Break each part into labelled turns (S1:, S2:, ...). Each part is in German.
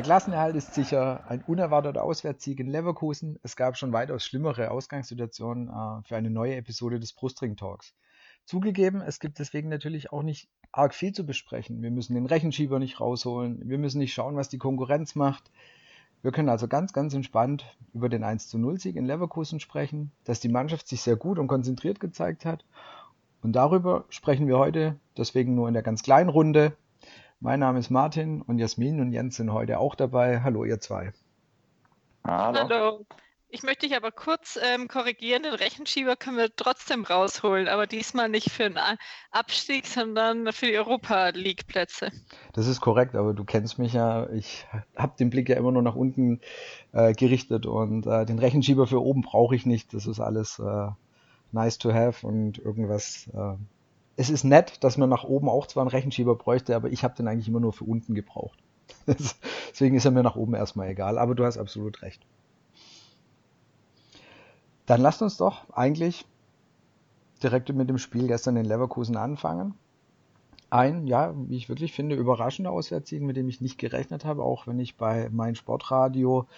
S1: Der Klassenerhalt ist sicher ein unerwarteter Auswärtssieg in Leverkusen. Es gab schon weitaus schlimmere Ausgangssituationen äh, für eine neue Episode des Brustring Talks. Zugegeben, es gibt deswegen natürlich auch nicht arg viel zu besprechen. Wir müssen den Rechenschieber nicht rausholen. Wir müssen nicht schauen, was die Konkurrenz macht. Wir können also ganz, ganz entspannt über den 1 zu 0 Sieg in Leverkusen sprechen, dass die Mannschaft sich sehr gut und konzentriert gezeigt hat. Und darüber sprechen wir heute deswegen nur in der ganz kleinen Runde. Mein Name ist Martin und Jasmin und Jens sind heute auch dabei. Hallo, ihr zwei.
S2: Hallo. Hallo. Ich möchte dich aber kurz ähm, korrigieren, den Rechenschieber können wir trotzdem rausholen, aber diesmal nicht für den Abstieg, sondern für die Europa League-Plätze.
S1: Das ist korrekt, aber du kennst mich ja. Ich habe den Blick ja immer nur nach unten äh, gerichtet und äh, den Rechenschieber für oben brauche ich nicht. Das ist alles äh, nice to have und irgendwas äh, es ist nett, dass man nach oben auch zwar einen Rechenschieber bräuchte, aber ich habe den eigentlich immer nur für unten gebraucht. Deswegen ist er mir nach oben erstmal egal, aber du hast absolut recht. Dann lasst uns doch eigentlich direkt mit dem Spiel gestern in Leverkusen anfangen. Ein, ja, wie ich wirklich finde, überraschender Auswärtssieg, mit dem ich nicht gerechnet habe, auch wenn ich bei mein Sportradio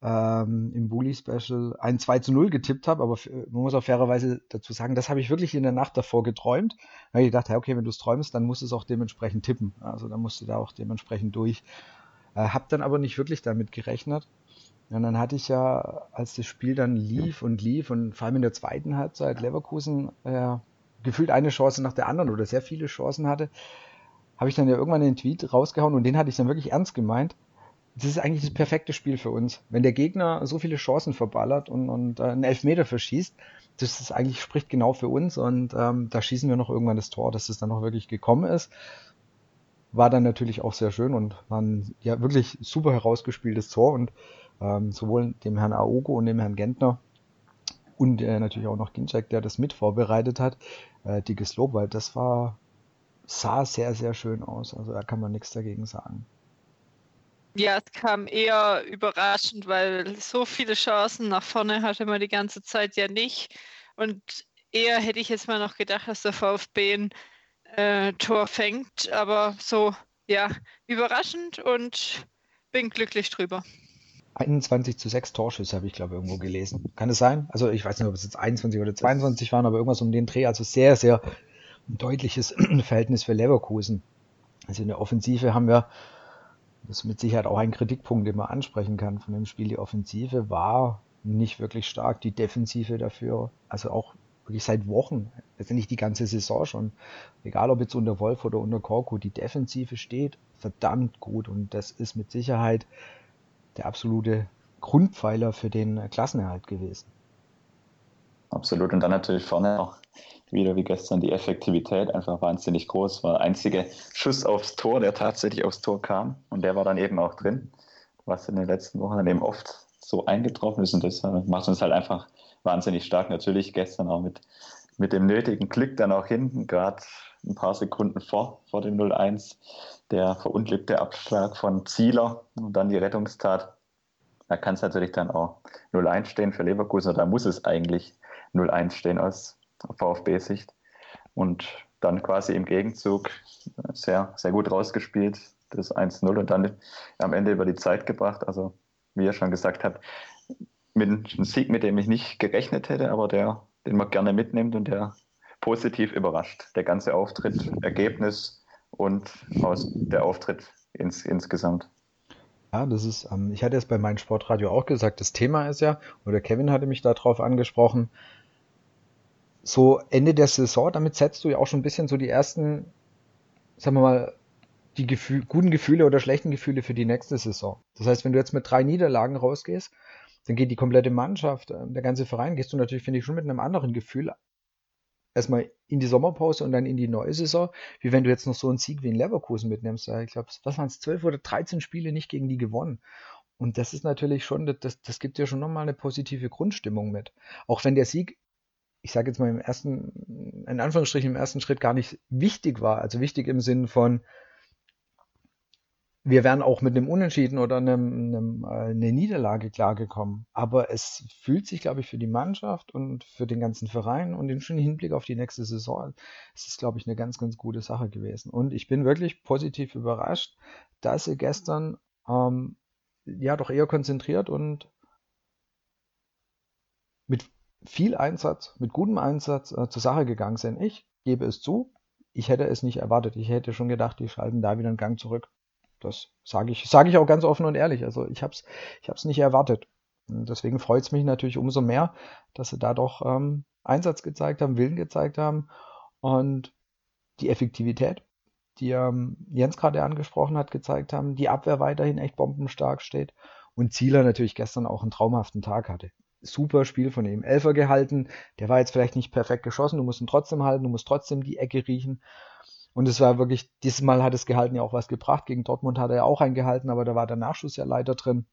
S1: ähm, im Bully Special ein 2 zu 0 getippt habe, aber man muss auch fairerweise dazu sagen, das habe ich wirklich in der Nacht davor geträumt. Da habe ich gedacht, okay, wenn du es träumst, dann musst du es auch dementsprechend tippen. Also dann musst du da auch dementsprechend durch. Äh, hab dann aber nicht wirklich damit gerechnet. Und dann hatte ich ja, als das Spiel dann lief und lief und vor allem in der zweiten Halbzeit Leverkusen äh, gefühlt eine Chance nach der anderen oder sehr viele Chancen hatte, habe ich dann ja irgendwann den Tweet rausgehauen und den hatte ich dann wirklich ernst gemeint das ist eigentlich das perfekte Spiel für uns. Wenn der Gegner so viele Chancen verballert und, und äh, einen Elfmeter verschießt, das ist eigentlich spricht genau für uns und ähm, da schießen wir noch irgendwann das Tor, dass es dann noch wirklich gekommen ist. War dann natürlich auch sehr schön und war ein ja wirklich super herausgespieltes Tor und ähm, sowohl dem Herrn Aogo und dem Herrn Gentner und äh, natürlich auch noch Ginczek, der das mit vorbereitet hat, äh, dickes Lob, weil das war sah sehr, sehr schön aus. Also da kann man nichts dagegen sagen.
S2: Ja, es kam eher überraschend, weil so viele Chancen nach vorne hatte man die ganze Zeit ja nicht. Und eher hätte ich jetzt mal noch gedacht, dass der VfB ein äh, Tor fängt. Aber so, ja, überraschend und bin glücklich drüber.
S1: 21 zu 6 Torschüsse habe ich, glaube irgendwo gelesen. Kann es sein? Also ich weiß nicht, ob es jetzt 21 oder 22 waren, aber irgendwas um den Dreh. Also sehr, sehr deutliches Verhältnis für Leverkusen. Also in der Offensive haben wir das ist mit Sicherheit auch ein Kritikpunkt, den man ansprechen kann von dem Spiel. Die Offensive war nicht wirklich stark, die Defensive dafür, also auch wirklich seit Wochen, letztendlich die ganze Saison schon, egal ob jetzt unter Wolf oder unter Korku, die Defensive steht verdammt gut und das ist mit Sicherheit der absolute Grundpfeiler für den Klassenerhalt gewesen.
S3: Absolut und dann natürlich vorne auch wieder wie gestern die Effektivität einfach wahnsinnig groß. War der einzige Schuss aufs Tor, der tatsächlich aufs Tor kam und der war dann eben auch drin, was in den letzten Wochen dann eben oft so eingetroffen ist und das äh, macht uns halt einfach wahnsinnig stark. Natürlich gestern auch mit, mit dem nötigen Klick dann auch hinten, gerade ein paar Sekunden vor, vor dem 0-1, der verunglückte Abschlag von Zieler und dann die Rettungstat. Da kann es natürlich dann auch 0-1 stehen für Leverkusen, da muss es eigentlich 0-1 stehen aus VfB-Sicht. Und dann quasi im Gegenzug sehr, sehr gut rausgespielt, das 1-0 und dann am Ende über die Zeit gebracht. Also, wie ihr schon gesagt habt, mit einem Sieg, mit dem ich nicht gerechnet hätte, aber der, den man gerne mitnimmt und der positiv überrascht. Der ganze Auftritt, Ergebnis und aus der Auftritt ins, insgesamt.
S1: Ja, das ist, ähm, ich hatte es bei meinem Sportradio auch gesagt, das Thema ist ja, oder Kevin hatte mich darauf angesprochen, so Ende der Saison, damit setzt du ja auch schon ein bisschen so die ersten, sagen wir mal, die Gefühl, guten Gefühle oder schlechten Gefühle für die nächste Saison. Das heißt, wenn du jetzt mit drei Niederlagen rausgehst, dann geht die komplette Mannschaft, äh, der ganze Verein, gehst du natürlich, finde ich, schon mit einem anderen Gefühl erstmal in die Sommerpause und dann in die neue Saison, wie wenn du jetzt noch so einen Sieg wie in Leverkusen mitnimmst. Ich glaube, was waren es, zwölf oder dreizehn Spiele nicht gegen die gewonnen. Und das ist natürlich schon, das, das gibt dir schon nochmal eine positive Grundstimmung mit. Auch wenn der Sieg ich sage jetzt mal im ersten, in Anführungsstrichen im ersten Schritt gar nicht wichtig war. Also wichtig im Sinn von, wir wären auch mit einem Unentschieden oder einem, einem, äh, eine Niederlage klargekommen. Aber es fühlt sich, glaube ich, für die Mannschaft und für den ganzen Verein und den schönen Hinblick auf die nächste Saison, es ist, glaube ich, eine ganz, ganz gute Sache gewesen. Und ich bin wirklich positiv überrascht, dass sie gestern ähm, ja doch eher konzentriert und mit viel Einsatz, mit gutem Einsatz äh, zur Sache gegangen sind. Ich gebe es zu, ich hätte es nicht erwartet. Ich hätte schon gedacht, die schalten da wieder einen Gang zurück. Das sage ich, sage ich auch ganz offen und ehrlich. Also ich habe es ich nicht erwartet. Und deswegen freut es mich natürlich umso mehr, dass sie da doch ähm, Einsatz gezeigt haben, Willen gezeigt haben und die Effektivität, die ähm, Jens gerade angesprochen hat, gezeigt haben, die Abwehr weiterhin echt bombenstark steht und Zieler natürlich gestern auch einen traumhaften Tag hatte. Super Spiel von ihm. Elfer gehalten, der war jetzt vielleicht nicht perfekt geschossen, du musst ihn trotzdem halten, du musst trotzdem die Ecke riechen und es war wirklich, dieses Mal hat das Gehalten ja auch was gebracht. Gegen Dortmund hat er ja auch eingehalten, aber da war der Nachschuss ja leider drin.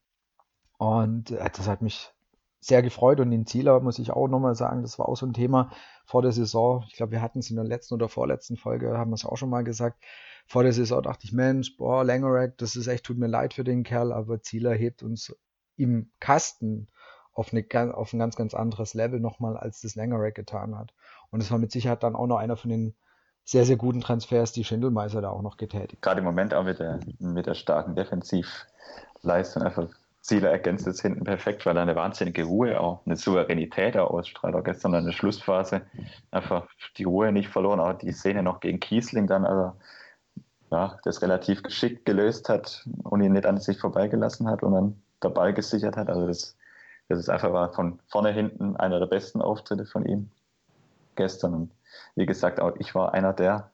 S1: Und äh, das hat mich sehr gefreut. Und den Zieler muss ich auch nochmal sagen, das war auch so ein Thema vor der Saison. Ich glaube, wir hatten es in der letzten oder vorletzten Folge, haben wir es auch schon mal gesagt. Vor der Saison dachte ich, Mensch, boah, Langerack, das ist echt, tut mir leid für den Kerl, aber Zieler hebt uns im Kasten auf, eine, auf ein ganz, ganz anderes Level nochmal, als das Langerack getan hat. Und es war mit Sicherheit dann auch noch einer von den sehr, sehr guten Transfers, die Schindelmeiser da auch noch getätigt.
S3: Gerade im Moment auch mit der, mit der starken Defensivleistung einfach Ziele ergänzt es hinten perfekt, weil er eine wahnsinnige Ruhe, auch eine Souveränität auch ausstrahlt. Auch gestern in der Schlussphase einfach die Ruhe nicht verloren, auch die Szene noch gegen Kiesling dann, also ja, das relativ geschickt gelöst hat und ihn nicht an sich vorbeigelassen hat und dann der Ball gesichert hat. Also das, das ist einfach war von vorne hinten einer der besten Auftritte von ihm gestern. Und wie gesagt, auch ich war einer der,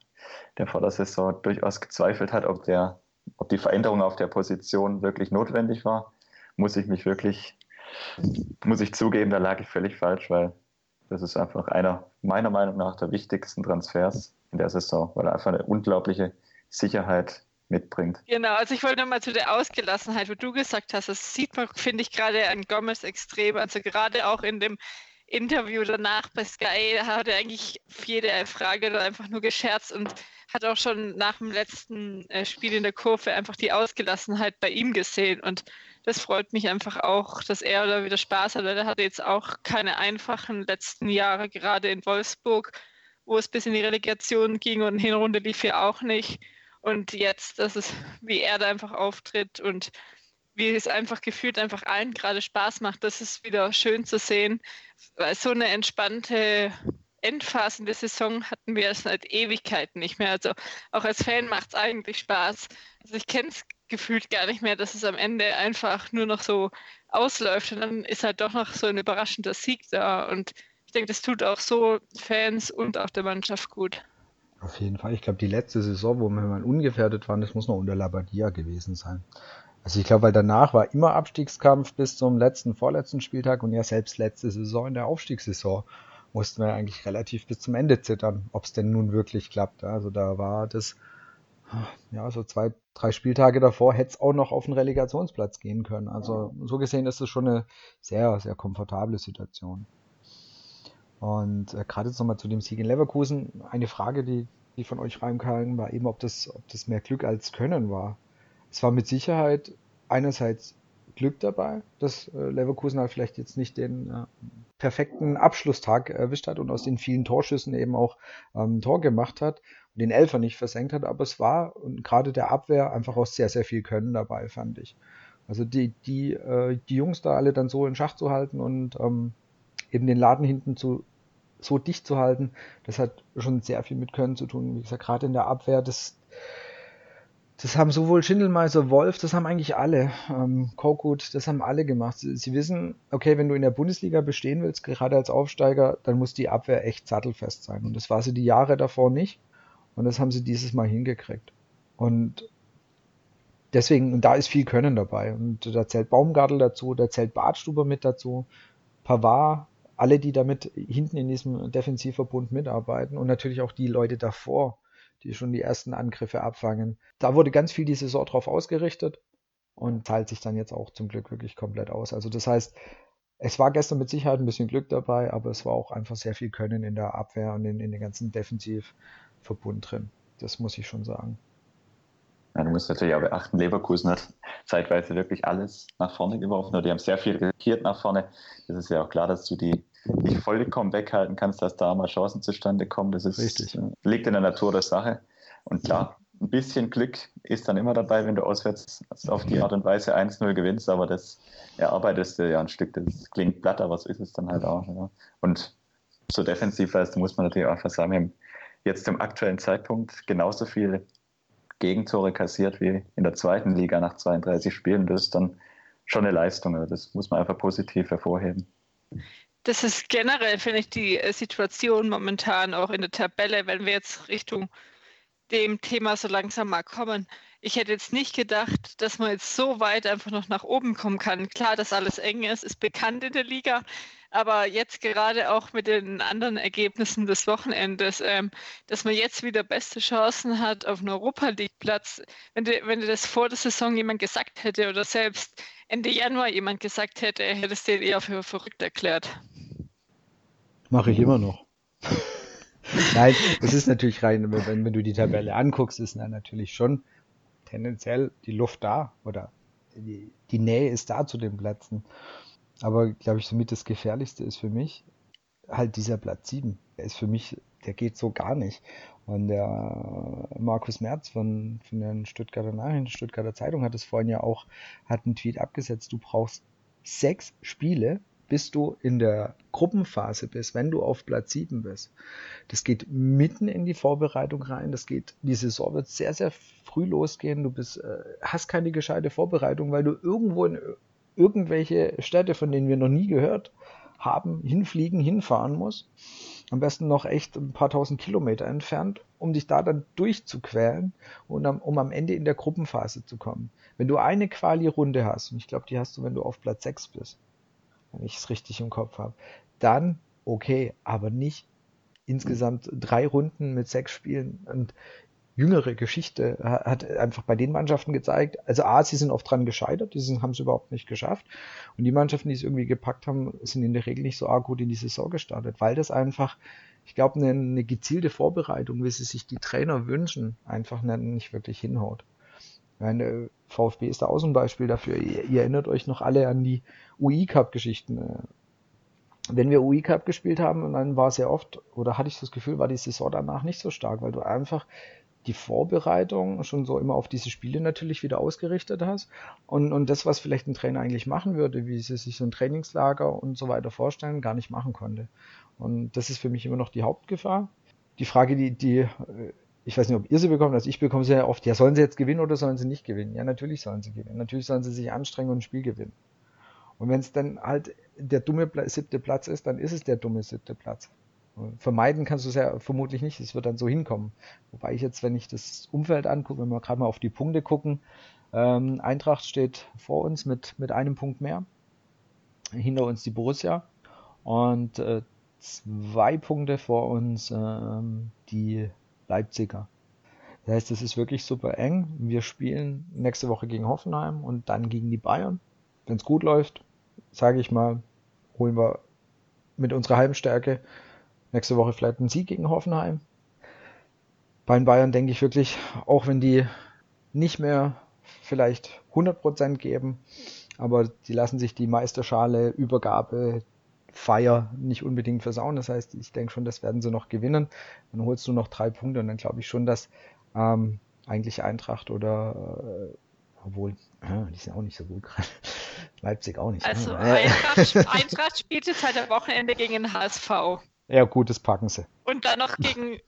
S3: der vor der Saison durchaus gezweifelt hat, ob, der, ob die Veränderung auf der Position wirklich notwendig war. Muss ich mich wirklich, muss ich zugeben, da lag ich völlig falsch, weil das ist einfach einer meiner Meinung nach der wichtigsten Transfers in der Saison, weil er einfach eine unglaubliche Sicherheit mitbringt.
S2: Genau, also ich wollte nochmal zu der Ausgelassenheit, wo du gesagt hast, das sieht man, finde ich, gerade an Gomez extrem. Also gerade auch in dem Interview danach bei Sky hat er eigentlich jede Frage dann einfach nur gescherzt und hat auch schon nach dem letzten äh, Spiel in der Kurve einfach die Ausgelassenheit bei ihm gesehen. Und das freut mich einfach auch, dass er da wieder Spaß hat, weil er hatte jetzt auch keine einfachen letzten Jahre, gerade in Wolfsburg, wo es bis in die Relegation ging und Hinrunde lief ja auch nicht. Und jetzt, das ist, wie er da einfach auftritt und wie es einfach gefühlt einfach allen gerade Spaß macht. Das ist wieder schön zu sehen, weil so eine entspannte Endphase in der Saison hatten wir seit Ewigkeiten nicht mehr. Also auch als Fan macht es eigentlich Spaß. Also ich kenne es gefühlt gar nicht mehr, dass es am Ende einfach nur noch so ausläuft und dann ist halt doch noch so ein überraschender Sieg da. Und ich denke, das tut auch so Fans und auch der Mannschaft gut.
S1: Auf jeden Fall. Ich glaube, die letzte Saison, wo wir mal ungefährdet waren, das muss noch unter Labadia gewesen sein. Also ich glaube, weil danach war immer Abstiegskampf bis zum letzten, vorletzten Spieltag und ja selbst letzte Saison in der Aufstiegssaison mussten wir eigentlich relativ bis zum Ende zittern, ob es denn nun wirklich klappt. Also da war das, ja, so zwei, drei Spieltage davor hätte es auch noch auf den Relegationsplatz gehen können. Also so gesehen ist es schon eine sehr, sehr komfortable Situation. Und äh, gerade jetzt nochmal zu dem Sieg in Leverkusen, eine Frage, die, die von euch reinkam, war eben, ob das, ob das mehr Glück als Können war es war mit Sicherheit einerseits Glück dabei, dass äh, Leverkusen halt vielleicht jetzt nicht den äh, perfekten Abschlusstag erwischt hat und aus den vielen Torschüssen eben auch ähm, Tor gemacht hat und den Elfer nicht versenkt hat, aber es war und gerade der Abwehr einfach auch sehr, sehr viel Können dabei, fand ich. Also die, die, äh, die Jungs da alle dann so in Schach zu halten und ähm, eben den Laden hinten zu so dicht zu halten, das hat schon sehr viel mit Können zu tun. Wie gesagt, gerade in der Abwehr, das, das haben sowohl Schindelmeiser, Wolf, das haben eigentlich alle, ähm, Korkut, das haben alle gemacht. Sie, sie, wissen, okay, wenn du in der Bundesliga bestehen willst, gerade als Aufsteiger, dann muss die Abwehr echt sattelfest sein. Und das war sie die Jahre davor nicht. Und das haben sie dieses Mal hingekriegt. Und deswegen, und da ist viel Können dabei. Und da zählt Baumgartel dazu, da zählt Bartstuber mit dazu, Pavard, alle, die damit hinten in diesem Defensivverbund mitarbeiten und natürlich auch die Leute davor die schon die ersten Angriffe abfangen. Da wurde ganz viel die Saison drauf ausgerichtet und teilt sich dann jetzt auch zum Glück wirklich komplett aus. Also das heißt, es war gestern mit Sicherheit ein bisschen Glück dabei, aber es war auch einfach sehr viel Können in der Abwehr und in, in den ganzen Defensivverbund drin. Das muss ich schon sagen.
S3: Ja, du musst natürlich auch beachten, Leverkusen hat zeitweise wirklich alles nach vorne geworfen. Die haben sehr viel riskiert nach vorne. Das ist ja auch klar, dass du die nicht vollkommen weghalten kannst, dass da mal Chancen zustande kommen. Das ist, Richtig. Äh, liegt in der Natur der Sache. Und klar, ein bisschen Glück ist dann immer dabei, wenn du auswärts auf die Art und Weise 1-0 gewinnst, aber das erarbeitest du ja ein Stück. Das klingt platt, aber so ist es dann halt auch. Ja. Und so defensiv als muss man natürlich auch einfach sagen, wir haben jetzt zum aktuellen Zeitpunkt genauso viele Gegentore kassiert wie in der zweiten Liga nach 32 Spielen. Das ist dann schon eine Leistung. Also das muss man einfach positiv hervorheben.
S2: Das ist generell, finde ich, die äh, Situation momentan auch in der Tabelle, wenn wir jetzt Richtung dem Thema so langsam mal kommen. Ich hätte jetzt nicht gedacht, dass man jetzt so weit einfach noch nach oben kommen kann. Klar, dass alles eng ist, ist bekannt in der Liga, aber jetzt gerade auch mit den anderen Ergebnissen des Wochenendes, ähm, dass man jetzt wieder beste Chancen hat auf einen Europa League Platz. Wenn, du, wenn dir das vor der Saison jemand gesagt hätte oder selbst Ende Januar jemand gesagt hätte, hätte es den eher für verrückt erklärt.
S1: Mache ich immer noch. Nein, es ist natürlich rein, wenn, wenn du die Tabelle anguckst, ist dann natürlich schon tendenziell die Luft da oder die, die Nähe ist da zu den Plätzen. Aber glaube ich, somit das Gefährlichste ist für mich halt dieser Platz 7. Der ist für mich, der geht so gar nicht. Und der Markus Merz von, von den Stuttgarter Nachrichten, Stuttgarter Zeitung hat es vorhin ja auch, hat einen Tweet abgesetzt. Du brauchst sechs Spiele, bis du in der Gruppenphase bist, wenn du auf Platz 7 bist. Das geht mitten in die Vorbereitung rein. Das geht, die Saison wird sehr, sehr früh losgehen. Du bist, äh, hast keine gescheite Vorbereitung, weil du irgendwo in irgendwelche Städte, von denen wir noch nie gehört haben, hinfliegen, hinfahren musst. Am besten noch echt ein paar tausend Kilometer entfernt, um dich da dann durchzuquälen und um, um am Ende in der Gruppenphase zu kommen. Wenn du eine Quali-Runde hast, und ich glaube, die hast du, wenn du auf Platz 6 bist, wenn ich es richtig im Kopf habe, dann okay, aber nicht insgesamt drei Runden mit sechs Spielen. Und jüngere Geschichte hat einfach bei den Mannschaften gezeigt, also A, sie sind oft dran gescheitert, die haben es überhaupt nicht geschafft. Und die Mannschaften, die es irgendwie gepackt haben, sind in der Regel nicht so arg gut in die Saison gestartet, weil das einfach, ich glaube, eine, eine gezielte Vorbereitung, wie sie sich die Trainer wünschen, einfach nicht wirklich hinhaut. Meine VfB ist da auch so ein Beispiel dafür. Ihr, ihr erinnert euch noch alle an die UI-Cup-Geschichten. Äh, wenn wir UI-Cup gespielt haben, dann war sehr oft, oder hatte ich das Gefühl, war die Saison danach nicht so stark, weil du einfach die Vorbereitung schon so immer auf diese Spiele natürlich wieder ausgerichtet hast. Und, und das, was vielleicht ein Trainer eigentlich machen würde, wie sie sich so ein Trainingslager und so weiter vorstellen, gar nicht machen konnte. Und das ist für mich immer noch die Hauptgefahr. Die Frage, die, die, ich weiß nicht, ob ihr sie bekommt, also ich bekomme sie ja oft, ja, sollen sie jetzt gewinnen oder sollen sie nicht gewinnen? Ja, natürlich sollen sie gewinnen. Natürlich sollen sie sich anstrengen und ein Spiel gewinnen. Und wenn es dann halt der dumme siebte Platz ist, dann ist es der dumme siebte Platz. Vermeiden kannst du es ja vermutlich nicht, es wird dann so hinkommen. Wobei ich jetzt, wenn ich das Umfeld angucke, wenn wir gerade mal auf die Punkte gucken, ähm, Eintracht steht vor uns mit, mit einem Punkt mehr, hinter uns die Borussia und äh, zwei Punkte vor uns ähm, die Leipziger. Das heißt, es ist wirklich super eng. Wir spielen nächste Woche gegen Hoffenheim und dann gegen die Bayern. Wenn es gut läuft, sage ich mal, holen wir mit unserer Heimstärke Nächste Woche vielleicht ein Sieg gegen Hoffenheim. Bei den Bayern denke ich wirklich, auch wenn die nicht mehr vielleicht 100% geben, aber die lassen sich die Meisterschale, Übergabe, Feier nicht unbedingt versauen. Das heißt, ich denke schon, das werden sie noch gewinnen. Dann holst du noch drei Punkte und dann glaube ich schon, dass ähm, eigentlich Eintracht oder äh, obwohl, äh, die sind auch nicht so gut gerade. Leipzig auch nicht.
S2: Also Eintracht, Eintracht spielt jetzt halt am Wochenende gegen den HSV.
S1: Ja, gut, das packen sie.
S2: Und dann noch gegen.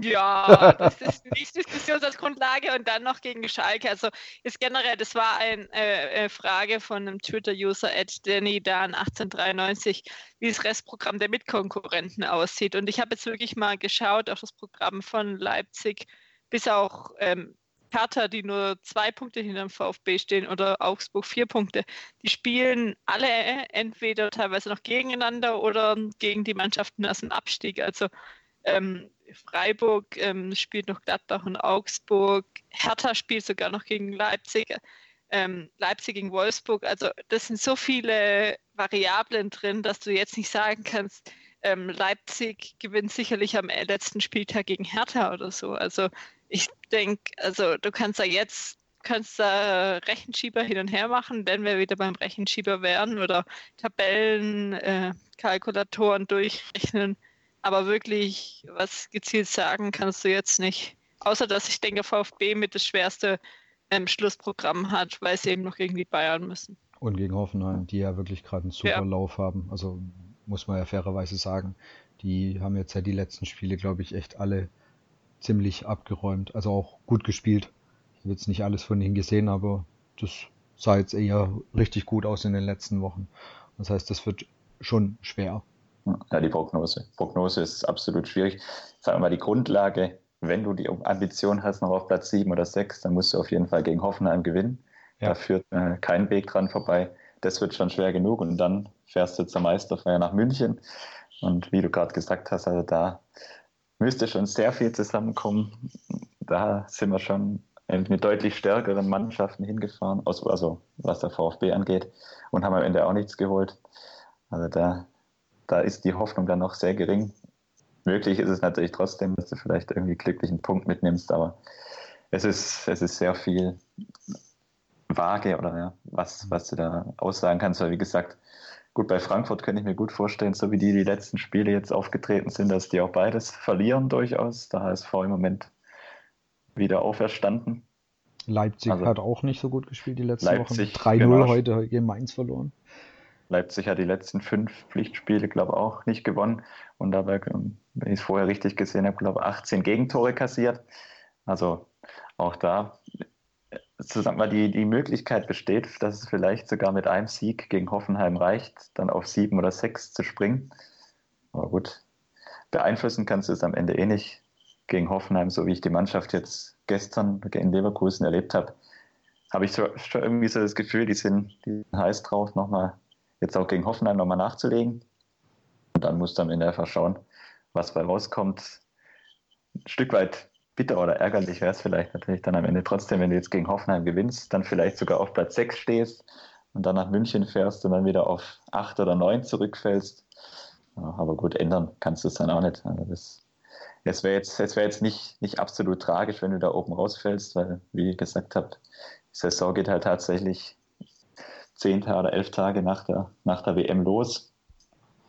S2: Ja, das ist nicht Diskussionsgrundlage und dann noch gegen Schalke. Also ist generell, das war eine äh, äh, Frage von einem Twitter-User at Danny Dan 1893, wie das Restprogramm der Mitkonkurrenten aussieht. Und ich habe jetzt wirklich mal geschaut auf das Programm von Leipzig bis auch ähm, Hertha, die nur zwei Punkte hinter dem VfB stehen, oder Augsburg vier Punkte, die spielen alle entweder teilweise noch gegeneinander oder gegen die Mannschaften aus dem Abstieg. Also ähm, Freiburg ähm, spielt noch Gladbach und Augsburg, Hertha spielt sogar noch gegen Leipzig, ähm, Leipzig gegen Wolfsburg. Also das sind so viele Variablen drin, dass du jetzt nicht sagen kannst, ähm, Leipzig gewinnt sicherlich am letzten Spieltag gegen Hertha oder so. Also ich denke, also du kannst ja jetzt kannst da Rechenschieber hin und her machen, wenn wir wieder beim Rechenschieber wären oder Tabellen, äh, durchrechnen. Aber wirklich was gezielt sagen kannst du jetzt nicht. Außer dass ich denke, VfB mit das schwerste ähm, Schlussprogramm hat, weil sie eben noch gegen die Bayern müssen.
S1: Und gegen Hoffenheim, die ja wirklich gerade einen super ja. Lauf haben. Also muss man ja fairerweise sagen. Die haben jetzt ja die letzten Spiele, glaube ich, echt alle ziemlich abgeräumt. Also auch gut gespielt. Ich habe jetzt nicht alles von ihnen gesehen, aber das sah jetzt eher richtig gut aus in den letzten Wochen. Das heißt, das wird schon schwer.
S3: Ja, die Prognose. Prognose ist absolut schwierig. Sagen wir mal, die Grundlage, wenn du die Ambition hast, noch auf Platz 7 oder 6, dann musst du auf jeden Fall gegen Hoffenheim gewinnen. Ja. Da führt äh, kein Weg dran vorbei. Das wird schon schwer genug. Und dann fährst du zur Meisterfeier nach München. Und wie du gerade gesagt hast, also da müsste schon sehr viel zusammenkommen. Da sind wir schon mit deutlich stärkeren Mannschaften hingefahren, also was der VfB angeht, und haben am Ende auch nichts geholt. Also da, da ist die Hoffnung dann noch sehr gering. Möglich ist es natürlich trotzdem, dass du vielleicht irgendwie glücklichen Punkt mitnimmst, aber es ist, es ist sehr viel vage oder ja, was, was du da aussagen kannst, weil wie gesagt, Gut, bei Frankfurt könnte ich mir gut vorstellen, so wie die die letzten Spiele jetzt aufgetreten sind, dass die auch beides verlieren durchaus. Da HSV im Moment wieder auferstanden.
S1: Leipzig also, hat auch nicht so gut gespielt die letzten Leipzig, Wochen. 3-0 genau. heute gegen Mainz verloren.
S3: Leipzig hat die letzten fünf Pflichtspiele, glaube ich, auch nicht gewonnen. Und dabei, wenn ich es vorher richtig gesehen habe, glaube ich, 18 Gegentore kassiert. Also auch da zusammen mal die, die Möglichkeit besteht, dass es vielleicht sogar mit einem Sieg gegen Hoffenheim reicht, dann auf sieben oder sechs zu springen. Aber gut, beeinflussen kannst du es am Ende eh nicht gegen Hoffenheim, so wie ich die Mannschaft jetzt gestern gegen Leverkusen erlebt habe. Habe ich schon irgendwie so das Gefühl, die sind, die sind heiß drauf, nochmal jetzt auch gegen Hoffenheim nochmal nachzulegen. Und dann musst du am Ende einfach schauen, was bei rauskommt. Ein Stück weit bitter oder ärgerlich wäre es vielleicht natürlich dann am Ende trotzdem, wenn du jetzt gegen Hoffenheim gewinnst, dann vielleicht sogar auf Platz 6 stehst und dann nach München fährst und dann wieder auf 8 oder 9 zurückfällst. Ja, aber gut, ändern kannst du es dann auch nicht. Also das, es wäre jetzt, wär jetzt nicht, nicht absolut tragisch, wenn du da oben rausfällst, weil, wie gesagt habe, die Saison geht halt tatsächlich zehn Tage oder elf Tage nach der, nach der WM los.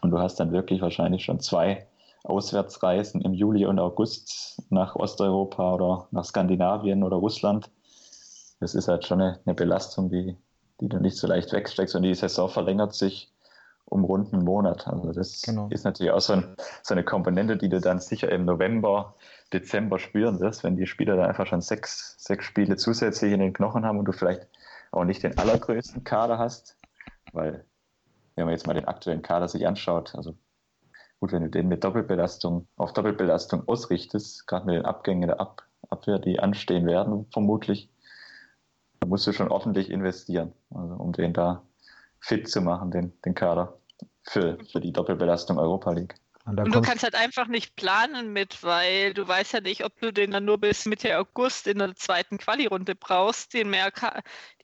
S3: Und du hast dann wirklich wahrscheinlich schon zwei Auswärtsreisen im Juli und August nach Osteuropa oder nach Skandinavien oder Russland. Das ist halt schon eine, eine Belastung, die, die du nicht so leicht wegsteckst. Und die Saison verlängert sich um rund einen Monat. Also das genau. ist natürlich auch so, ein, so, eine Komponente, die du dann sicher im November, Dezember spüren wirst, wenn die Spieler dann einfach schon sechs, sechs Spiele zusätzlich in den Knochen haben und du vielleicht auch nicht den allergrößten Kader hast, weil wenn man jetzt mal den aktuellen Kader sich anschaut, also Gut, wenn du den mit Doppelbelastung auf Doppelbelastung ausrichtest, gerade mit den Abgängen der Ab Abwehr, die anstehen werden, vermutlich, dann musst du schon ordentlich investieren, also um den da fit zu machen, den, den Kader für, für die Doppelbelastung Europa League.
S2: Und, und du kannst halt einfach nicht planen mit, weil du weißt ja nicht, ob du den dann nur bis Mitte August in der zweiten Quali-Runde brauchst, den mehr,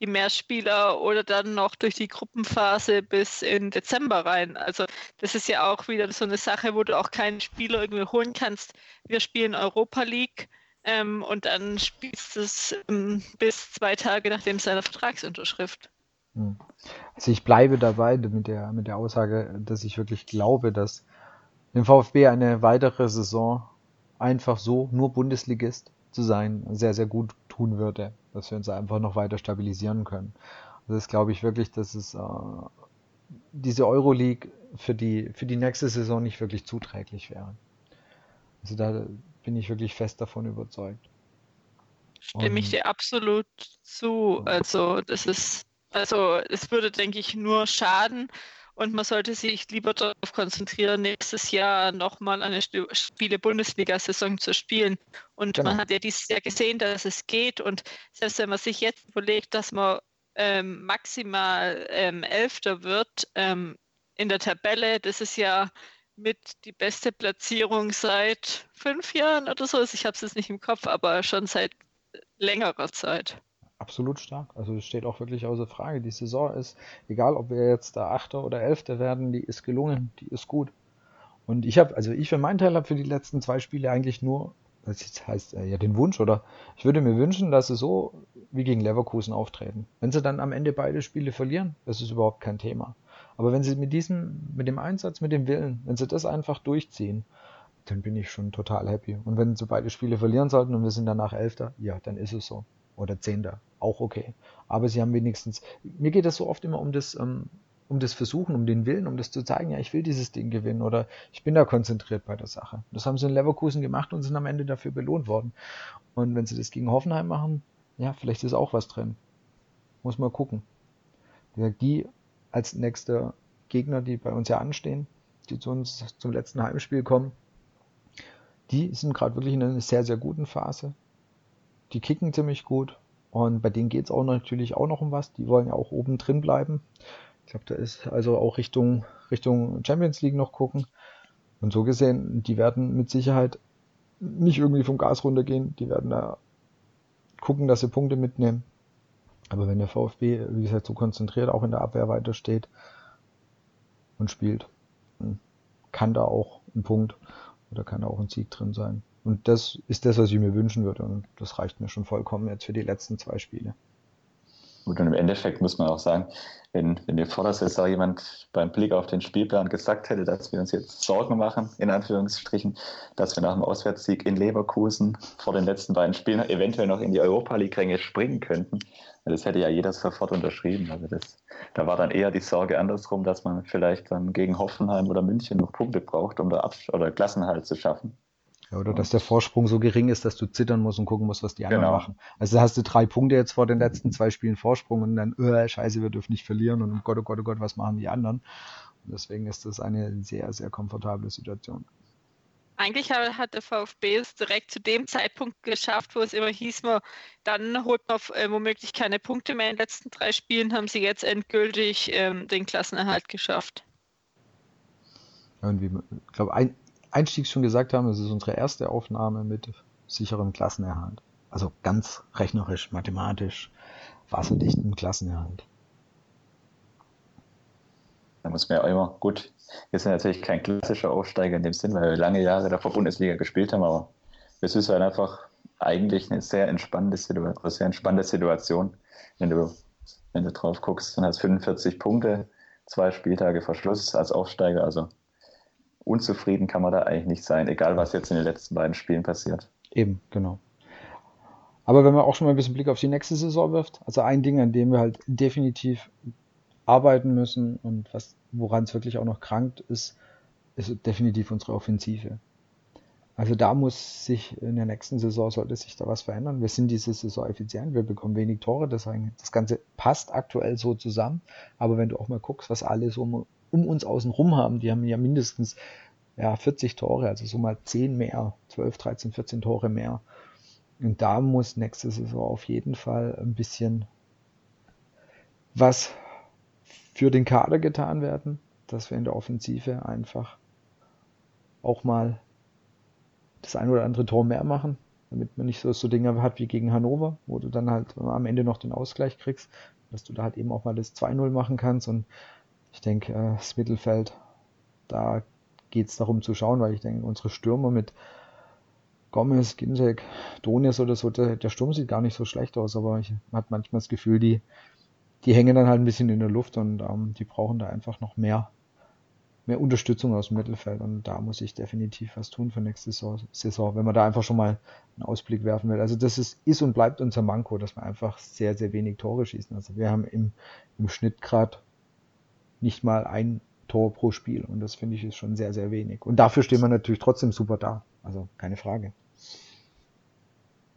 S2: die mehr Spieler oder dann noch durch die Gruppenphase bis in Dezember rein. Also das ist ja auch wieder so eine Sache, wo du auch keinen Spieler irgendwie holen kannst. Wir spielen Europa League ähm, und dann spielst du es ähm, bis zwei Tage nachdem seiner Vertragsunterschrift.
S1: Hm. Also ich bleibe dabei mit der, mit der Aussage, dass ich wirklich glaube, dass dem VfB eine weitere Saison einfach so nur Bundesligist zu sein sehr, sehr gut tun würde, dass wir uns einfach noch weiter stabilisieren können. Also das glaube ich wirklich, dass es äh, diese Euroleague für die, für die nächste Saison nicht wirklich zuträglich wäre. Also da bin ich wirklich fest davon überzeugt.
S2: Stimme ich dir absolut zu. Also das ist, also es würde, denke ich, nur schaden, und man sollte sich lieber darauf konzentrieren, nächstes Jahr nochmal eine Spiele-Bundesliga-Saison zu spielen. Und genau. man hat ja dieses Jahr gesehen, dass es geht. Und selbst wenn man sich jetzt überlegt, dass man ähm, maximal ähm, Elfter wird ähm, in der Tabelle, das ist ja mit die beste Platzierung seit fünf Jahren oder so. Ich habe es jetzt nicht im Kopf, aber schon seit längerer Zeit
S1: absolut stark. Also es steht auch wirklich außer Frage. Die Saison ist, egal ob wir jetzt da Achter oder Elfter werden, die ist gelungen, die ist gut. Und ich habe, also ich für meinen Teil habe für die letzten zwei Spiele eigentlich nur das heißt äh, ja den Wunsch oder ich würde mir wünschen, dass sie so wie gegen Leverkusen auftreten. Wenn sie dann am Ende beide Spiele verlieren, das ist überhaupt kein Thema. Aber wenn sie mit diesem, mit dem Einsatz, mit dem Willen, wenn sie das einfach durchziehen, dann bin ich schon total happy. Und wenn sie beide Spiele verlieren sollten und wir sind danach Elfter, ja, dann ist es so. Oder Zehnter, auch okay. Aber sie haben wenigstens, mir geht das so oft immer um das, ähm, um das Versuchen, um den Willen, um das zu zeigen, ja, ich will dieses Ding gewinnen oder ich bin da konzentriert bei der Sache. Das haben sie in Leverkusen gemacht und sind am Ende dafür belohnt worden. Und wenn sie das gegen Hoffenheim machen, ja, vielleicht ist auch was drin. Muss mal gucken. Die als nächster Gegner, die bei uns ja anstehen, die zu uns zum letzten Heimspiel kommen, die sind gerade wirklich in einer sehr, sehr guten Phase. Die kicken ziemlich gut. Und bei denen geht es auch natürlich auch noch um was. Die wollen ja auch oben drin bleiben. Ich glaube, da ist also auch Richtung, Richtung Champions League noch gucken. Und so gesehen, die werden mit Sicherheit nicht irgendwie vom Gas runtergehen. Die werden da gucken, dass sie Punkte mitnehmen. Aber wenn der VfB, wie gesagt, so konzentriert auch in der Abwehr weiter steht und spielt, kann da auch ein Punkt oder kann da auch ein Sieg drin sein. Und das ist das, was ich mir wünschen würde. Und das reicht mir schon vollkommen jetzt für die letzten zwei Spiele.
S3: Gut, und im Endeffekt muss man auch sagen, wenn, wenn mir vor der Saison jemand beim Blick auf den Spielplan gesagt hätte, dass wir uns jetzt Sorgen machen, in Anführungsstrichen, dass wir nach dem Auswärtssieg in Leverkusen vor den letzten beiden Spielen eventuell noch in die Europa League-Ränge springen könnten, das hätte ja jeder sofort unterschrieben. Also das, da war dann eher die Sorge andersrum, dass man vielleicht dann gegen Hoffenheim oder München noch Punkte braucht, um da Ab oder Klassenhalt zu schaffen.
S1: Ja, oder dass der Vorsprung so gering ist, dass du zittern musst und gucken musst, was die anderen genau. machen. Also hast du drei Punkte jetzt vor den letzten zwei Spielen Vorsprung und dann, öh, scheiße, wir dürfen nicht verlieren und oh Gott, oh Gott, oh Gott, was machen die anderen? Und deswegen ist das eine sehr, sehr komfortable Situation.
S2: Eigentlich hat der VfB es direkt zu dem Zeitpunkt geschafft, wo es immer hieß, man, dann holt man äh, womöglich keine Punkte mehr in den letzten drei Spielen, haben sie jetzt endgültig ähm, den Klassenerhalt geschafft.
S1: Und wie, ich glaube, ein, Einstiegs schon gesagt haben, es ist unsere erste Aufnahme mit sicherem Klassenerhalt. Also ganz rechnerisch, mathematisch, wasserdichten Klassenerhalt.
S3: Da muss man ja immer, gut, wir sind natürlich kein klassischer Aufsteiger in dem Sinn, weil wir lange Jahre davor Bundesliga gespielt haben, aber es ist halt einfach eigentlich eine sehr entspannende Situation, sehr entspannte Situation, wenn du, wenn du drauf guckst, dann hast 45 Punkte, zwei Spieltage Verschluss als Aufsteiger, also unzufrieden kann man da eigentlich nicht sein, egal was jetzt in den letzten beiden Spielen passiert.
S1: Eben, genau. Aber wenn man auch schon mal ein bisschen Blick auf die nächste Saison wirft, also ein Ding, an dem wir halt definitiv arbeiten müssen und was, woran es wirklich auch noch krankt, ist, ist definitiv unsere Offensive. Also da muss sich in der nächsten Saison sollte sich da was verändern. Wir sind diese Saison effizient, wir bekommen wenig Tore, das, das Ganze passt aktuell so zusammen. Aber wenn du auch mal guckst, was alle so um uns außen rum haben, die haben ja mindestens ja, 40 Tore, also so mal 10 mehr, 12, 13, 14 Tore mehr. Und da muss nächste Saison auf jeden Fall ein bisschen was für den Kader getan werden, dass wir in der Offensive einfach auch mal das ein oder andere Tor mehr machen, damit man nicht so, so Dinge hat wie gegen Hannover, wo du dann halt am Ende noch den Ausgleich kriegst, dass du da halt eben auch mal das 2-0 machen kannst. Und ich denke, äh, das Mittelfeld, da geht es darum zu schauen, weil ich denke, unsere Stürmer mit Gomez, Ginzek, Donis oder so, der, der, Sturm sieht gar nicht so schlecht aus, aber ich habe manchmal das Gefühl, die, die hängen dann halt ein bisschen in der Luft und ähm, die brauchen da einfach noch mehr, mehr Unterstützung aus dem Mittelfeld und da muss ich definitiv was tun für nächste Saison, wenn man da einfach schon mal einen Ausblick werfen will. Also das ist, ist und bleibt unser Manko, dass wir einfach sehr, sehr wenig Tore schießen. Also wir haben im, im Schnitt gerade nicht mal ein Tor pro Spiel. Und das finde ich ist schon sehr, sehr wenig. Und dafür stehen wir natürlich trotzdem super da. Also keine Frage.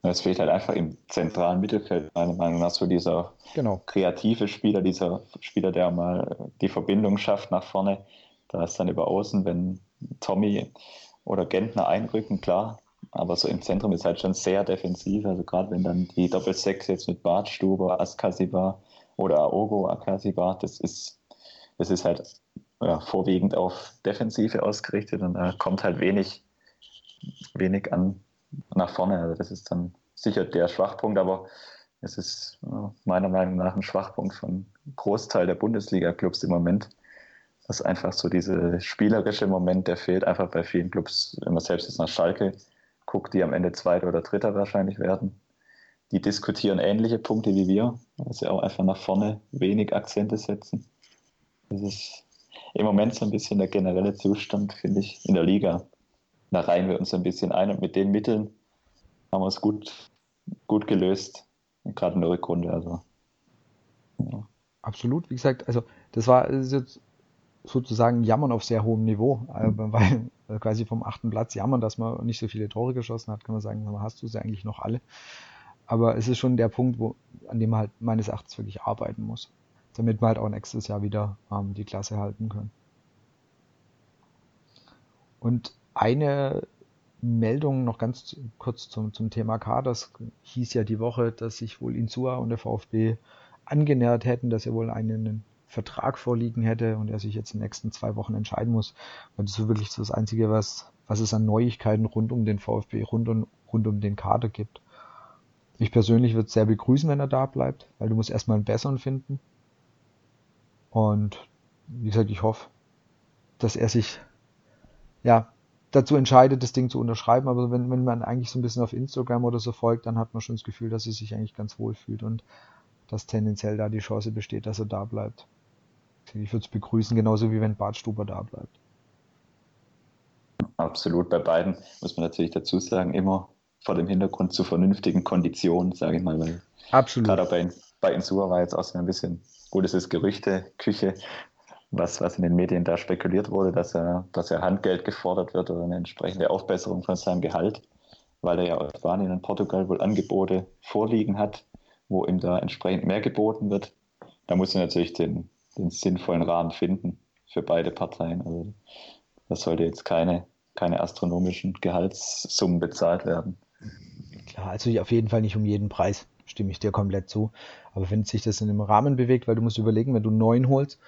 S3: Es fehlt halt einfach im zentralen Mittelfeld, meiner Meinung nach, so dieser genau. kreative Spieler, dieser Spieler, der mal die Verbindung schafft nach vorne. Da ist dann über außen, wenn Tommy oder Gentner einrücken, klar. Aber so im Zentrum ist halt schon sehr defensiv. Also gerade wenn dann die Doppelsechs jetzt mit Bartstuber, Askasibar oder Aogo Akasibar, das ist es ist halt ja, vorwiegend auf Defensive ausgerichtet und da kommt halt wenig, wenig an nach vorne. Also das ist dann sicher der Schwachpunkt, aber es ist meiner Meinung nach ein Schwachpunkt von Großteil der Bundesliga-Clubs im Moment. Dass einfach so dieser spielerische Moment, der fehlt einfach bei vielen Clubs, wenn man selbst jetzt nach Schalke guckt, die am Ende Zweiter oder Dritter wahrscheinlich werden. Die diskutieren ähnliche Punkte wie wir, also auch einfach nach vorne wenig Akzente setzen. Das ist im Moment so ein bisschen der generelle Zustand, finde ich, in der Liga. Da reihen wir uns ein bisschen ein und mit den Mitteln haben wir es gut, gut gelöst, gerade in der Rückrunde. Also,
S1: ja. Absolut, wie gesagt, also das war jetzt sozusagen Jammern auf sehr hohem Niveau, äh, weil äh, quasi vom achten Platz jammern, dass man nicht so viele Tore geschossen hat, kann man sagen, hast du sie eigentlich noch alle. Aber es ist schon der Punkt, wo, an dem man halt meines Erachtens wirklich arbeiten muss, damit wir halt auch nächstes Jahr wieder ähm, die Klasse halten können. Und eine Meldung noch ganz kurz zum, zum Thema K. Das hieß ja die Woche, dass sich wohl Insua und der VfB angenähert hätten, dass er wohl einen Vertrag vorliegen hätte und er sich jetzt in den nächsten zwei Wochen entscheiden muss. Weil das ist wirklich das Einzige, was, was es an Neuigkeiten rund um den VfB, rund um, rund um den Kader gibt. Ich persönlich würde es sehr begrüßen, wenn er da bleibt, weil du musst erstmal einen besseren finden. Und wie gesagt, ich hoffe, dass er sich ja dazu entscheidet, das Ding zu unterschreiben. Aber wenn, wenn man eigentlich so ein bisschen auf Instagram oder so folgt, dann hat man schon das Gefühl, dass er sich eigentlich ganz wohl fühlt und dass tendenziell da die Chance besteht, dass er da bleibt. Ich würde es begrüßen, genauso wie wenn Bart Stuber da bleibt.
S3: Absolut, bei beiden muss man natürlich dazu sagen, immer vor dem Hintergrund zu vernünftigen Konditionen, sage ich mal. Weil
S1: Absolut.
S3: Gerade bei, bei Insua war jetzt auch so ein bisschen, gut, es ist Gerüchteküche, was, was in den Medien da spekuliert wurde, dass er, dass er Handgeld gefordert wird oder eine entsprechende Aufbesserung von seinem Gehalt, weil er ja aus Spanien und Portugal wohl Angebote vorliegen hat, wo ihm da entsprechend mehr geboten wird. Da muss er natürlich den, den sinnvollen Rahmen finden für beide Parteien. Also das sollte jetzt keine, keine astronomischen Gehaltssummen bezahlt werden.
S1: Klar, also auf jeden Fall nicht um jeden Preis, stimme ich dir komplett zu. Aber wenn sich das in einem Rahmen bewegt, weil du musst überlegen, wenn du neun holst,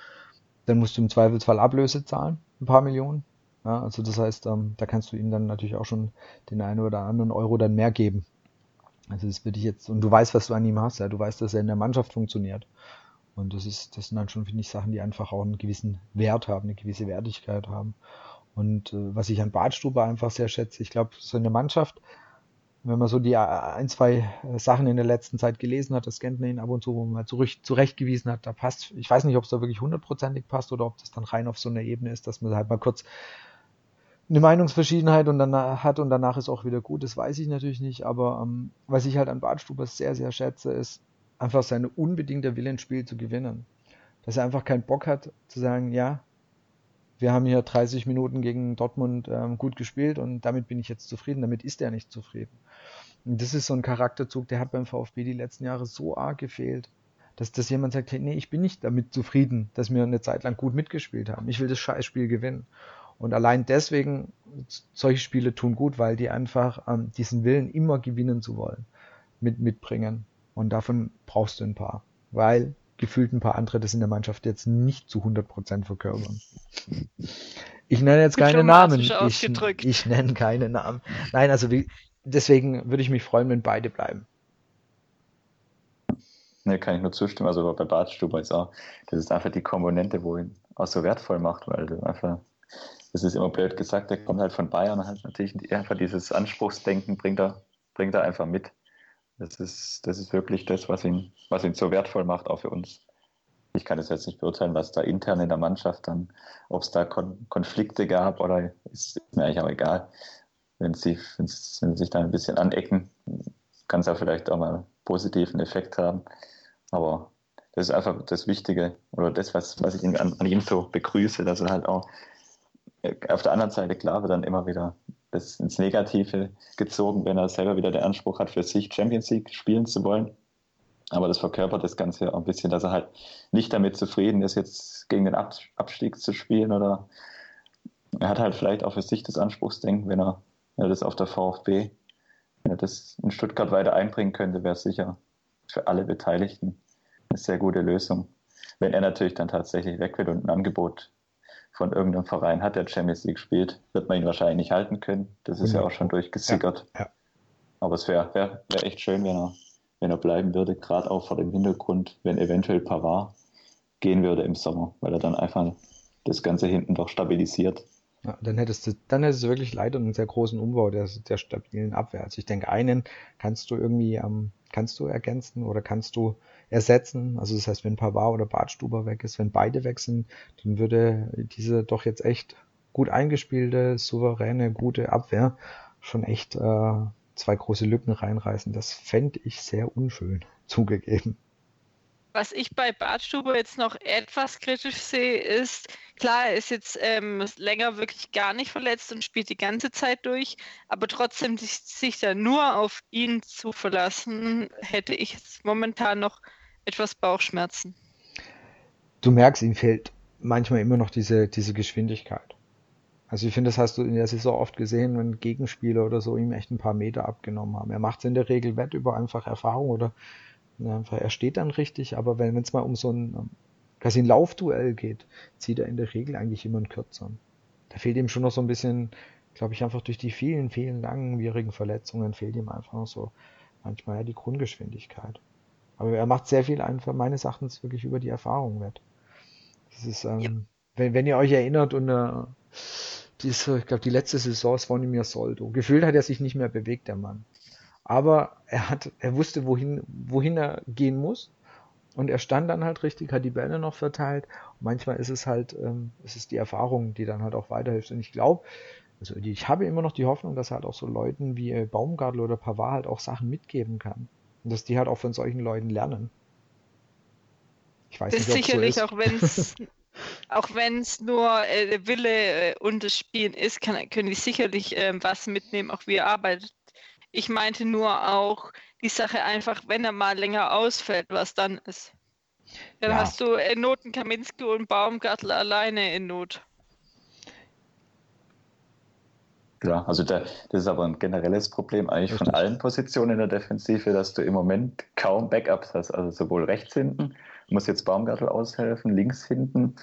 S1: dann musst du im Zweifelsfall Ablöse zahlen, ein paar Millionen. Ja, also das heißt, ähm, da kannst du ihm dann natürlich auch schon den einen oder anderen Euro dann mehr geben. Also das würde ich jetzt, und du weißt, was du an ihm hast, ja, du weißt, dass er in der Mannschaft funktioniert. Und das ist, das sind dann schon, finde ich, Sachen, die einfach auch einen gewissen Wert haben, eine gewisse Wertigkeit haben. Und äh, was ich an Badstube einfach sehr schätze, ich glaube, so eine Mannschaft, wenn man so die äh, ein, zwei äh, Sachen in der letzten Zeit gelesen hat, das kennt man ihn ab und zu, wo man mal zurecht, zurechtgewiesen hat, da passt, ich weiß nicht, ob es da wirklich hundertprozentig passt oder ob das dann rein auf so einer Ebene ist, dass man halt mal kurz eine Meinungsverschiedenheit und danach hat und danach ist auch wieder gut, das weiß ich natürlich nicht, aber ähm, was ich halt an Badstuber sehr, sehr schätze, ist einfach seine unbedingte Wille, ein Spiel zu gewinnen. Dass er einfach keinen Bock hat zu sagen, ja, wir haben hier 30 Minuten gegen Dortmund ähm, gut gespielt und damit bin ich jetzt zufrieden, damit ist er nicht zufrieden. Und das ist so ein Charakterzug, der hat beim VfB die letzten Jahre so arg gefehlt, dass, dass jemand sagt, hey, nee, ich bin nicht damit zufrieden, dass wir eine Zeit lang gut mitgespielt haben. Ich will das Scheißspiel gewinnen. Und allein deswegen, solche Spiele tun gut, weil die einfach ähm, diesen Willen immer gewinnen zu wollen mit, mitbringen. Und davon brauchst du ein paar. Weil gefühlt ein paar andere das in der Mannschaft jetzt nicht zu 100% verkörpern. Ich nenne jetzt keine Namen. Ich, ich nenne keine Namen. Nein, also wie, deswegen würde ich mich freuen, wenn beide bleiben.
S3: Ne, kann ich nur zustimmen. Also bei Bart Stuber ist auch, das ist einfach die Komponente, wo ihn auch so wertvoll macht, weil du einfach, das ist immer blöd gesagt, der kommt halt von Bayern und hat natürlich einfach dieses Anspruchsdenken bringt er, bringt er einfach mit. Das ist, das ist wirklich das, was ihn, was ihn so wertvoll macht, auch für uns. Ich kann es jetzt nicht beurteilen, was da intern in der Mannschaft dann, ob es da Kon Konflikte gab oder ist, mir eigentlich auch egal. Wenn sie, wenn sie sich da ein bisschen anecken, kann es ja vielleicht auch mal positiven Effekt haben. Aber das ist einfach das Wichtige oder das, was, was ich an, an ihm so begrüße, dass er halt auch auf der anderen Seite klar wird dann immer wieder das ins Negative gezogen, wenn er selber wieder den Anspruch hat, für sich Champions League spielen zu wollen. Aber das verkörpert das Ganze auch ein bisschen, dass er halt nicht damit zufrieden ist, jetzt gegen den Abstieg zu spielen oder er hat halt vielleicht auch für sich das Anspruchsdenken, wenn er, wenn er das auf der VfB, wenn er das in Stuttgart weiter einbringen könnte, wäre es sicher für alle Beteiligten eine sehr gute Lösung. Wenn er natürlich dann tatsächlich weg wird und ein Angebot von irgendeinem Verein hat, der Champions League spielt, wird man ihn wahrscheinlich nicht halten können. Das ist ja, ja auch schon durchgesickert. Ja, ja. Aber es wäre wär, wär echt schön, wenn er, wenn er bleiben würde, gerade auch vor dem Hintergrund, wenn eventuell Pavard gehen würde im Sommer, weil er dann einfach das Ganze hinten doch stabilisiert
S1: Ja, dann hättest du, dann hättest du wirklich leider einen sehr großen Umbau der, der stabilen Abwehr. Also ich denke, einen kannst du irgendwie, ähm, kannst du ergänzen oder kannst du ersetzen. Also das heißt, wenn Pavard oder Bartstuber weg ist, wenn beide wechseln, dann würde diese doch jetzt echt gut eingespielte, souveräne, gute Abwehr schon echt äh, zwei große Lücken reinreißen. Das fände ich sehr unschön, zugegeben.
S2: Was ich bei Bartstube jetzt noch etwas kritisch sehe, ist, klar, er ist jetzt ähm, länger wirklich gar nicht verletzt und spielt die ganze Zeit durch, aber trotzdem sich, sich da nur auf ihn zu verlassen, hätte ich jetzt momentan noch etwas Bauchschmerzen.
S1: Du merkst, ihm fehlt manchmal immer noch diese, diese Geschwindigkeit. Also ich finde, das hast du in der Saison oft gesehen, wenn Gegenspieler oder so ihm echt ein paar Meter abgenommen haben. Er macht es in der Regel wett über einfach Erfahrung oder er steht dann richtig, aber wenn es mal um so ein quasi ein Laufduell geht, zieht er in der Regel eigentlich immer einen kürzeren. Da fehlt ihm schon noch so ein bisschen, glaube ich, einfach durch die vielen, vielen langwierigen Verletzungen fehlt ihm einfach noch so manchmal ja die Grundgeschwindigkeit. Aber er macht sehr viel einfach meines Erachtens wirklich über die Erfahrung wett. Das ist, ähm, ja. wenn, wenn ihr euch erinnert und äh, diese, ich glaube, die letzte Saison ist von mir Soldo. Gefühlt hat er sich nicht mehr bewegt, der Mann. Aber er hat, er wusste, wohin, wohin er gehen muss. Und er stand dann halt richtig, hat die Bälle noch verteilt. Und manchmal ist es halt, ähm, es ist die Erfahrung, die dann halt auch weiterhilft. Und ich glaube, also ich habe immer noch die Hoffnung, dass er halt auch so Leuten wie äh, Baumgartel oder Pavard halt auch Sachen mitgeben kann. Und dass die halt auch von solchen Leuten lernen.
S2: Ich weiß das nicht, sicherlich, so auch wenn es auch wenn es nur äh, Wille äh, und das Spielen ist, kann, können die sicherlich äh, was mitnehmen, auch wie er arbeitet. Ich meinte nur auch die Sache einfach, wenn er mal länger ausfällt, was dann ist. Dann ja. hast du in Noten Kaminski und Baumgartel alleine in Not.
S3: Ja, also da, das ist aber ein generelles Problem eigentlich Richtig. von allen Positionen in der Defensive, dass du im Moment kaum Backups hast. Also sowohl rechts hinten, muss jetzt Baumgartel aushelfen, links hinten,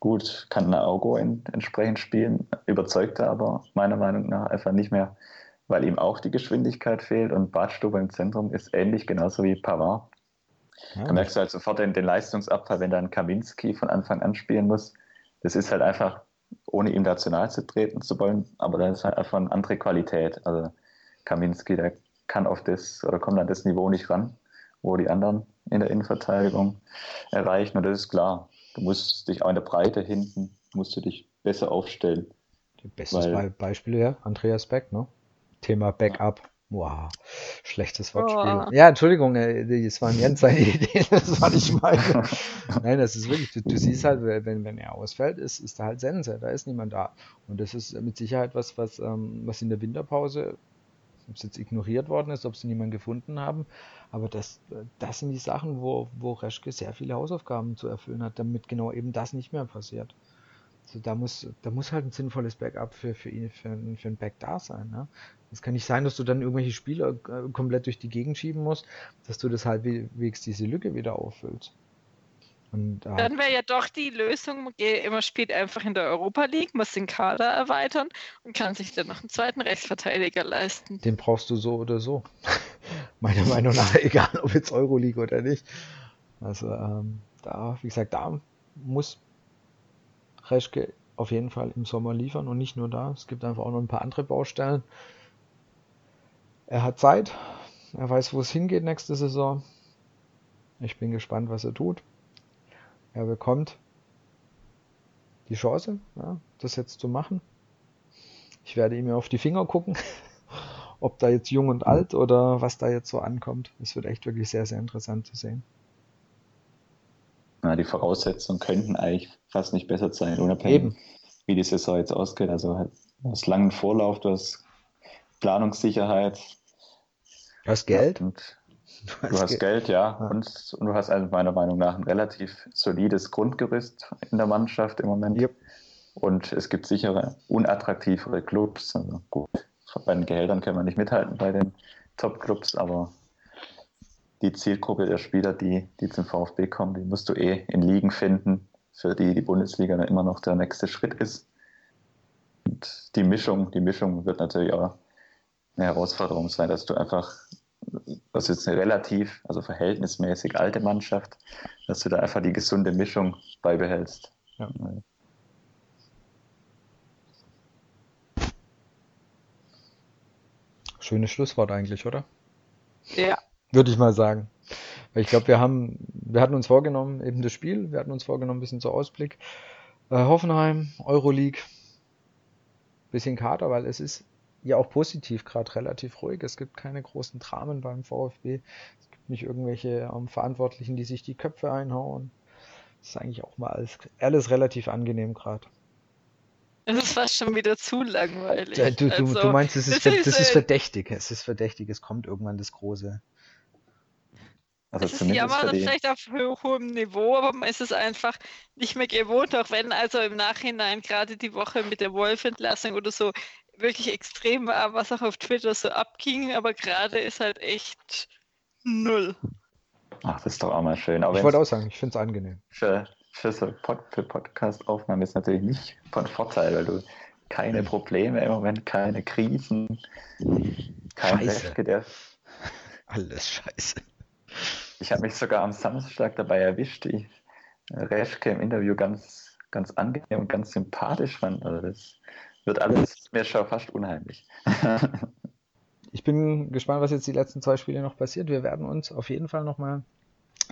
S3: gut, kann Naogo in, entsprechend spielen, überzeugt er aber meiner Meinung nach einfach nicht mehr weil ihm auch die Geschwindigkeit fehlt und Badstube im Zentrum ist ähnlich, genauso wie Pavard. Ja, da merkst du halt sofort den, den Leistungsabfall, wenn dann Kaminski von Anfang an spielen muss. Das ist halt einfach, ohne ihm nahe zu treten zu wollen, aber das ist halt einfach eine andere Qualität. Also Kaminski, der kann auf das oder kommt an das Niveau nicht ran, wo die anderen in der Innenverteidigung erreichen. Und das ist klar. Du musst dich auch in der Breite hinten, musst du dich besser aufstellen.
S1: Bestes weil, Beispiel ja, Andreas Beck, ne? Thema Backup. Wow, schlechtes Wortspiel. Oh. Ja, Entschuldigung, äh, das war Jens seine Idee, das war nicht meine. Nein, das ist wirklich, du, du, siehst halt, wenn, wenn er ausfällt, ist, ist da halt Sense, da ist niemand da. Und das ist mit Sicherheit was, was, ähm, was in der Winterpause, ob es jetzt ignoriert worden ist, ob sie niemanden gefunden haben, aber das, das sind die Sachen, wo, wo Reschke sehr viele Hausaufgaben zu erfüllen hat, damit genau eben das nicht mehr passiert. Also da muss, da muss halt ein sinnvolles Backup für, für ihn, für, für ein Back da sein. Ne? Es kann nicht sein, dass du dann irgendwelche Spieler äh, komplett durch die Gegend schieben musst, dass du das halt halbwegs diese Lücke wieder auffüllst.
S2: Und, äh, dann wäre ja doch die Lösung, immer spielt einfach in der Europa League, muss den Kader erweitern und kann sich dann noch einen zweiten Rechtsverteidiger leisten.
S1: Den brauchst du so oder so. Meiner Meinung nach, egal ob jetzt Euroleague oder nicht. Also ähm, da, wie gesagt, da muss Reschke auf jeden Fall im Sommer liefern und nicht nur da. Es gibt einfach auch noch ein paar andere Baustellen. Er hat Zeit. Er weiß, wo es hingeht nächste Saison. Ich bin gespannt, was er tut. Er bekommt die Chance, ja, das jetzt zu machen. Ich werde ihm auf die Finger gucken, ob da jetzt jung und alt oder was da jetzt so ankommt. Es wird echt wirklich sehr, sehr interessant zu sehen.
S3: Ja, die Voraussetzungen könnten eigentlich fast nicht besser sein, unabhängig, Eben. wie die Saison jetzt ausgeht. Also halt, du hast langen Vorlauf, du hast Planungssicherheit.
S1: Du hast Geld.
S3: Und du hast, du hast Geld. Geld, ja. ja. Und, und, du hast also meiner Meinung nach ein relativ solides Grundgerüst in der Mannschaft im Moment. Yep. Und es gibt sichere, unattraktivere Clubs. Also gut, bei den Gehältern können wir nicht mithalten bei den Top-Clubs, aber die Zielgruppe der Spieler, die, die zum VfB kommen, die musst du eh in Ligen finden, für die die Bundesliga dann immer noch der nächste Schritt ist. Und die Mischung, die Mischung wird natürlich auch eine Herausforderung sein, dass du einfach, das ist eine relativ, also verhältnismäßig alte Mannschaft, dass du da einfach die gesunde Mischung beibehältst. Ja.
S1: Schönes Schlusswort eigentlich, oder?
S2: Ja,
S1: würde ich mal sagen. Weil ich glaube, wir haben, wir hatten uns vorgenommen, eben das Spiel, wir hatten uns vorgenommen, ein bisschen zur Ausblick. Äh, Hoffenheim, Euroleague, bisschen Kater, weil es ist ja auch positiv gerade relativ ruhig. Es gibt keine großen Dramen beim VfB. Es gibt nicht irgendwelche ähm, Verantwortlichen, die sich die Köpfe einhauen. Das ist eigentlich auch mal alles, alles relativ angenehm gerade.
S2: Es ist fast schon wieder zu langweilig.
S1: Ja, du, du, also, du, meinst, es ist, das, ist, das ist verdächtig. Es ist verdächtig. Es kommt irgendwann das Große.
S2: Also es ist Jammer vielleicht auf hohem Niveau, aber man ist es einfach nicht mehr gewohnt, auch wenn also im Nachhinein gerade die Woche mit der Wolf-Entlassung oder so wirklich extrem war, was auch auf Twitter so abging, aber gerade ist halt echt null.
S3: Ach, das ist doch auch mal schön. Aber
S1: ich wollte auch sagen, ich finde es angenehm.
S3: Für, für so Pod, für Podcast-Aufnahmen ist natürlich nicht von Vorteil, weil du keine Probleme im Moment, keine Krisen, kein Rechtke, der.
S1: Alles scheiße.
S3: Ich habe mich sogar am Samstag dabei erwischt, die Reschke im Interview ganz, ganz angenehm und ganz sympathisch fand. Also das wird alles mir schon fast unheimlich.
S1: ich bin gespannt, was jetzt die letzten zwei Spiele noch passiert. Wir werden uns auf jeden Fall nochmal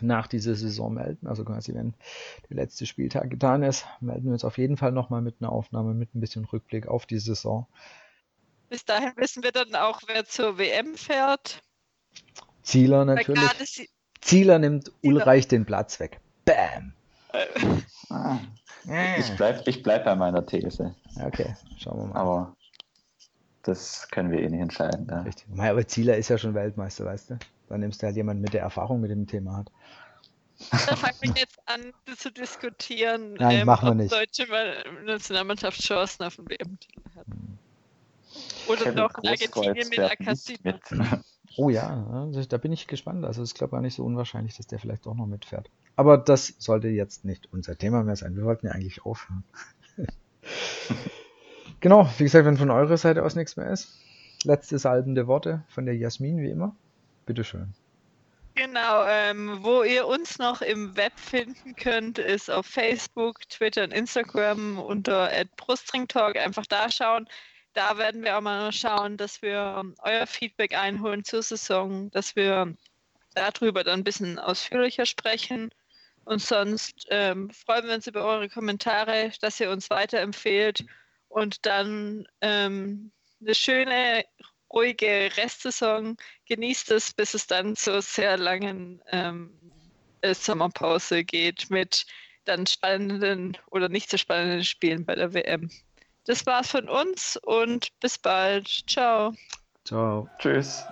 S1: nach dieser Saison melden. Also quasi, wenn der letzte Spieltag getan ist, melden wir uns auf jeden Fall nochmal mit einer Aufnahme, mit ein bisschen Rückblick auf die Saison.
S2: Bis dahin wissen wir dann auch, wer zur WM fährt.
S1: Zieler natürlich. Zieler nimmt Ulreich den Platz weg. Bam!
S3: Ah. Ich bleibe ich bleib bei meiner These.
S1: Okay, schauen wir mal.
S3: Aber das können wir eh nicht entscheiden. Ja.
S1: Richtig. Aber Zieler ist ja schon Weltmeister, weißt du? Dann nimmst du halt jemanden mit der Erfahrung mit dem Thema hat.
S2: Da fangen wir jetzt an zu diskutieren,
S1: Nein, ähm, machen wir nicht.
S2: deutsche Nationalmannschaft Chancen auf den WM-Titel hat. Oder Kevin doch Argentinien mit Akassi.
S1: Oh ja, da bin ich gespannt. Also es ist, glaube ich, gar nicht so unwahrscheinlich, dass der vielleicht auch noch mitfährt. Aber das sollte jetzt nicht unser Thema mehr sein. Wir wollten ja eigentlich aufhören. genau, wie gesagt, wenn von eurer Seite aus nichts mehr ist. Letzte salbende Worte von der Jasmin, wie immer. Bitteschön.
S2: Genau, ähm, wo ihr uns noch im Web finden könnt, ist auf Facebook, Twitter und Instagram unter @brustringtalk. Einfach da schauen da werden wir auch mal schauen, dass wir euer Feedback einholen zur Saison, dass wir darüber dann ein bisschen ausführlicher sprechen. Und sonst ähm, freuen wir uns über eure Kommentare, dass ihr uns weiterempfehlt und dann ähm, eine schöne, ruhige Restsaison. Genießt es, bis es dann zur sehr langen ähm, äh, Sommerpause geht mit dann spannenden oder nicht so spannenden Spielen bei der WM. Das war's von uns und bis bald. Ciao.
S1: Ciao.
S3: Tschüss.